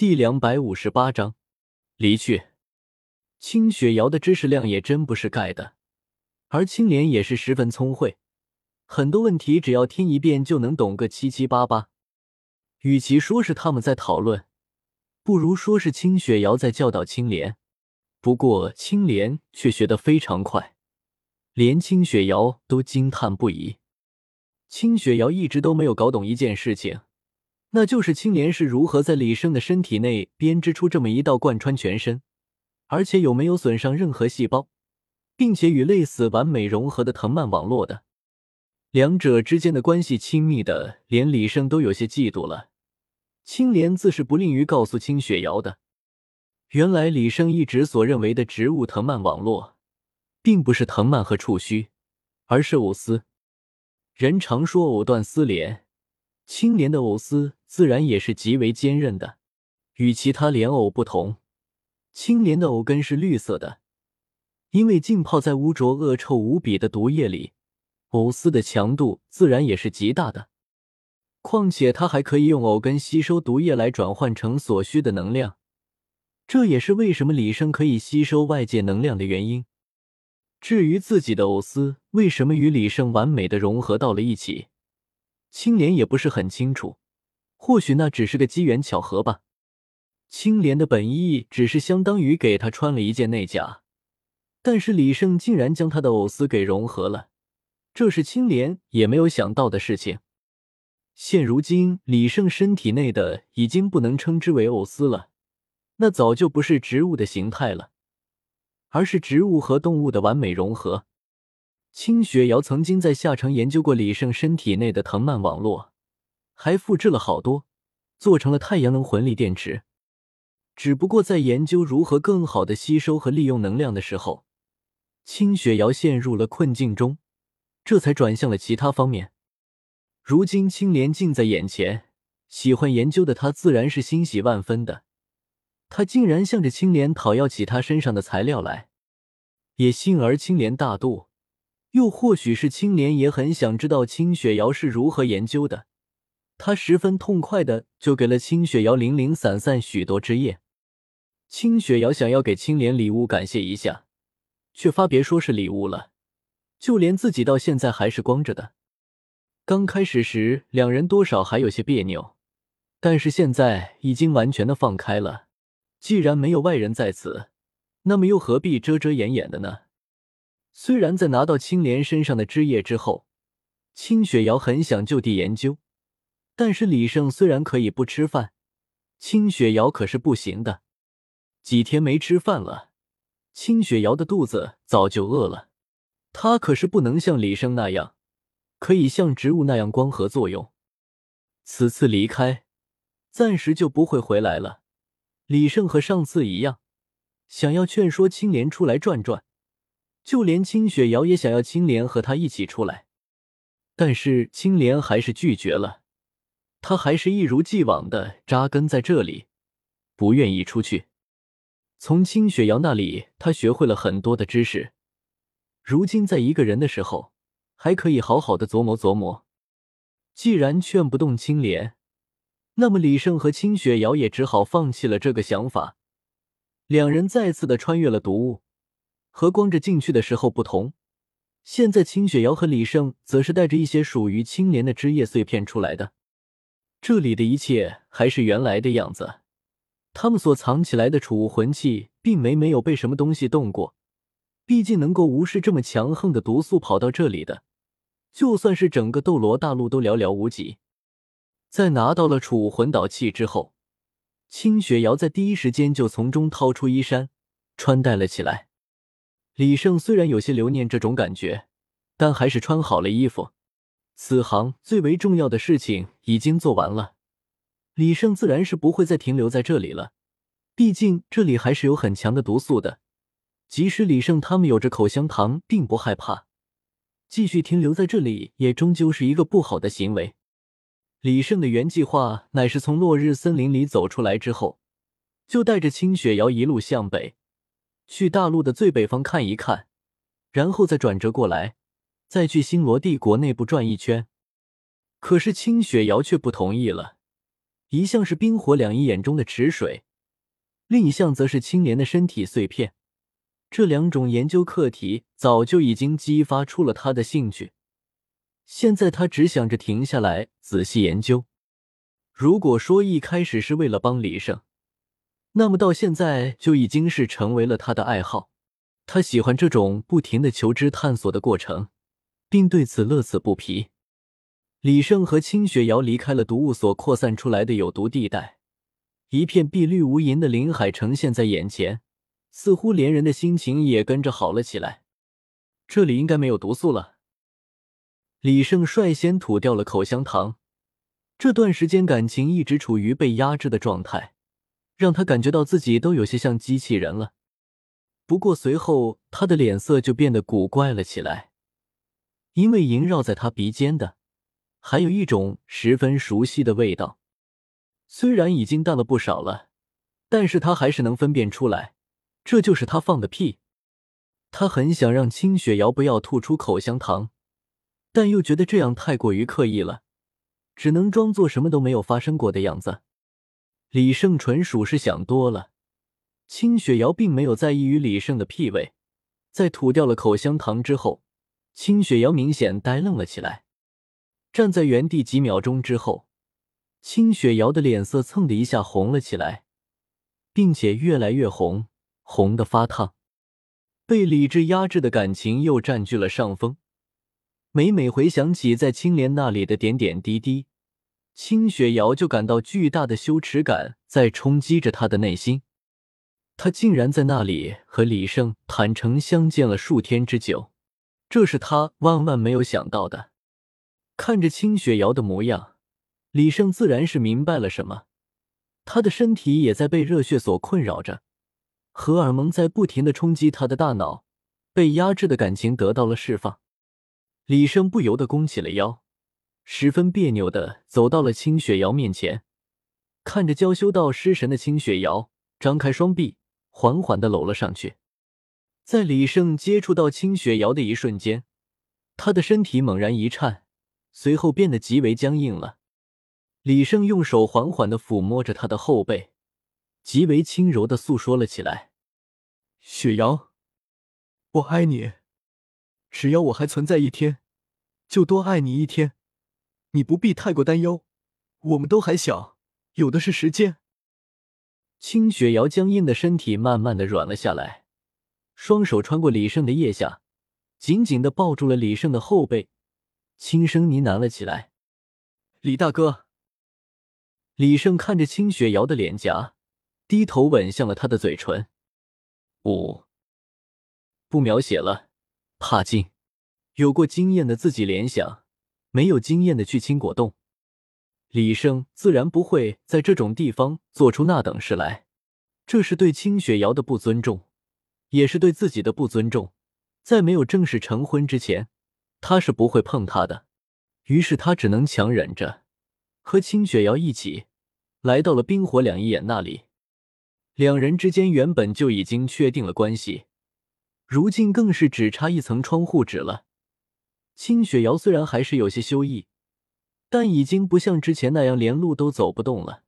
第两百五十八章离去。清雪瑶的知识量也真不是盖的，而青莲也是十分聪慧，很多问题只要听一遍就能懂个七七八八。与其说是他们在讨论，不如说是清雪瑶在教导青莲。不过青莲却学得非常快，连清雪瑶都惊叹不已。清雪瑶一直都没有搞懂一件事情。那就是青莲是如何在李胜的身体内编织出这么一道贯穿全身，而且有没有损伤任何细胞，并且与类似完美融合的藤蔓网络的。两者之间的关系亲密的，连李胜都有些嫉妒了。青莲自是不吝于告诉青雪瑶的。原来李胜一直所认为的植物藤蔓网络，并不是藤蔓和触须，而是藕丝。人常说藕断丝连。青莲的藕丝自然也是极为坚韧的，与其他莲藕不同，青莲的藕根是绿色的，因为浸泡在污浊恶臭无比的毒液里，藕丝的强度自然也是极大的。况且它还可以用藕根吸收毒液来转换成所需的能量，这也是为什么李生可以吸收外界能量的原因。至于自己的藕丝为什么与李胜完美的融合到了一起？青莲也不是很清楚，或许那只是个机缘巧合吧。青莲的本意只是相当于给他穿了一件内甲，但是李胜竟然将他的藕丝给融合了，这是青莲也没有想到的事情。现如今，李胜身体内的已经不能称之为藕丝了，那早就不是植物的形态了，而是植物和动物的完美融合。清雪瑶曾经在下城研究过李胜身体内的藤蔓网络，还复制了好多，做成了太阳能魂力电池。只不过在研究如何更好的吸收和利用能量的时候，清雪瑶陷入了困境中，这才转向了其他方面。如今青莲近在眼前，喜欢研究的他自然是欣喜万分的。他竟然向着青莲讨要起他身上的材料来，也幸而青莲大度。又或许是青莲也很想知道清雪瑶是如何研究的，他十分痛快的就给了清雪瑶零零散散许多枝叶。清雪瑶想要给青莲礼物感谢一下，却发别说是礼物了，就连自己到现在还是光着的。刚开始时两人多少还有些别扭，但是现在已经完全的放开了。既然没有外人在此，那么又何必遮遮掩掩的呢？虽然在拿到青莲身上的枝叶之后，清雪瑶很想就地研究，但是李胜虽然可以不吃饭，清雪瑶可是不行的。几天没吃饭了，清雪瑶的肚子早就饿了。她可是不能像李胜那样，可以像植物那样光合作用。此次离开，暂时就不会回来了。李胜和上次一样，想要劝说青莲出来转转。就连清雪瑶也想要青莲和他一起出来，但是青莲还是拒绝了。他还是一如既往的扎根在这里，不愿意出去。从清雪瑶那里，他学会了很多的知识。如今在一个人的时候，还可以好好的琢磨琢磨。既然劝不动青莲，那么李胜和清雪瑶也只好放弃了这个想法。两人再次的穿越了毒雾。和光着进去的时候不同，现在清雪瑶和李胜则是带着一些属于青莲的枝叶碎片出来的。这里的一切还是原来的样子，他们所藏起来的储物魂器并没没有被什么东西动过。毕竟能够无视这么强横的毒素跑到这里的，就算是整个斗罗大陆都寥寥无几。在拿到了储物魂导器之后，清雪瑶在第一时间就从中掏出衣衫，穿戴了起来。李胜虽然有些留念这种感觉，但还是穿好了衣服。此行最为重要的事情已经做完了，李胜自然是不会再停留在这里了。毕竟这里还是有很强的毒素的，即使李胜他们有着口香糖，并不害怕。继续停留在这里，也终究是一个不好的行为。李胜的原计划乃是从落日森林里走出来之后，就带着清雪瑶一路向北。去大陆的最北方看一看，然后再转折过来，再去星罗帝国内部转一圈。可是清雪瑶却不同意了，一项是冰火两仪眼中的池水，另一项则是青莲的身体碎片。这两种研究课题早就已经激发出了他的兴趣，现在他只想着停下来仔细研究。如果说一开始是为了帮李胜，那么到现在就已经是成为了他的爱好。他喜欢这种不停的求知探索的过程，并对此乐此不疲。李胜和清雪瑶离开了毒物所扩散出来的有毒地带，一片碧绿无垠的林海呈现在眼前。似乎连人的心情也跟着好了起来。这里应该没有毒素了。李胜率先吐掉了口香糖。这段时间感情一直处于被压制的状态，让他感觉到自己都有些像机器人了。不过随后他的脸色就变得古怪了起来，因为萦绕在他鼻尖的还有一种十分熟悉的味道。虽然已经淡了不少了，但是他还是能分辨出来。这就是他放的屁，他很想让清雪瑶不要吐出口香糖，但又觉得这样太过于刻意了，只能装作什么都没有发生过的样子。李胜纯属是想多了，清雪瑶并没有在意于李胜的屁味。在吐掉了口香糖之后，清雪瑶明显呆愣了起来，站在原地几秒钟之后，清雪瑶的脸色蹭的一下红了起来，并且越来越红。红的发烫，被理智压制的感情又占据了上风。每每回想起在青莲那里的点点滴滴，清雪瑶就感到巨大的羞耻感在冲击着他的内心。他竟然在那里和李胜坦诚相见了数天之久，这是他万万没有想到的。看着清雪瑶的模样，李胜自然是明白了什么，他的身体也在被热血所困扰着。荷尔蒙在不停的冲击他的大脑，被压制的感情得到了释放。李胜不由得弓起了腰，十分别扭的走到了清雪瑶面前，看着娇羞到失神的清雪瑶，张开双臂，缓缓的搂了上去。在李胜接触到清雪瑶的一瞬间，他的身体猛然一颤，随后变得极为僵硬了。李胜用手缓缓的抚摸着她的后背，极为轻柔的诉说了起来。雪瑶，我爱你，只要我还存在一天，就多爱你一天。你不必太过担忧，我们都还小，有的是时间。清雪瑶僵硬的身体慢慢的软了下来，双手穿过李胜的腋下，紧紧的抱住了李胜的后背，轻声呢喃了起来：“李大哥。”李胜看着清雪瑶的脸颊，低头吻向了她的嘴唇。五，不描写了。怕镜，有过经验的自己联想，没有经验的去青果冻。李胜自然不会在这种地方做出那等事来，这是对清雪瑶的不尊重，也是对自己的不尊重。在没有正式成婚之前，他是不会碰她的。于是他只能强忍着，和清雪瑶一起来到了冰火两仪眼那里。两人之间原本就已经确定了关系，如今更是只差一层窗户纸了。清雪瑶虽然还是有些羞意，但已经不像之前那样连路都走不动了。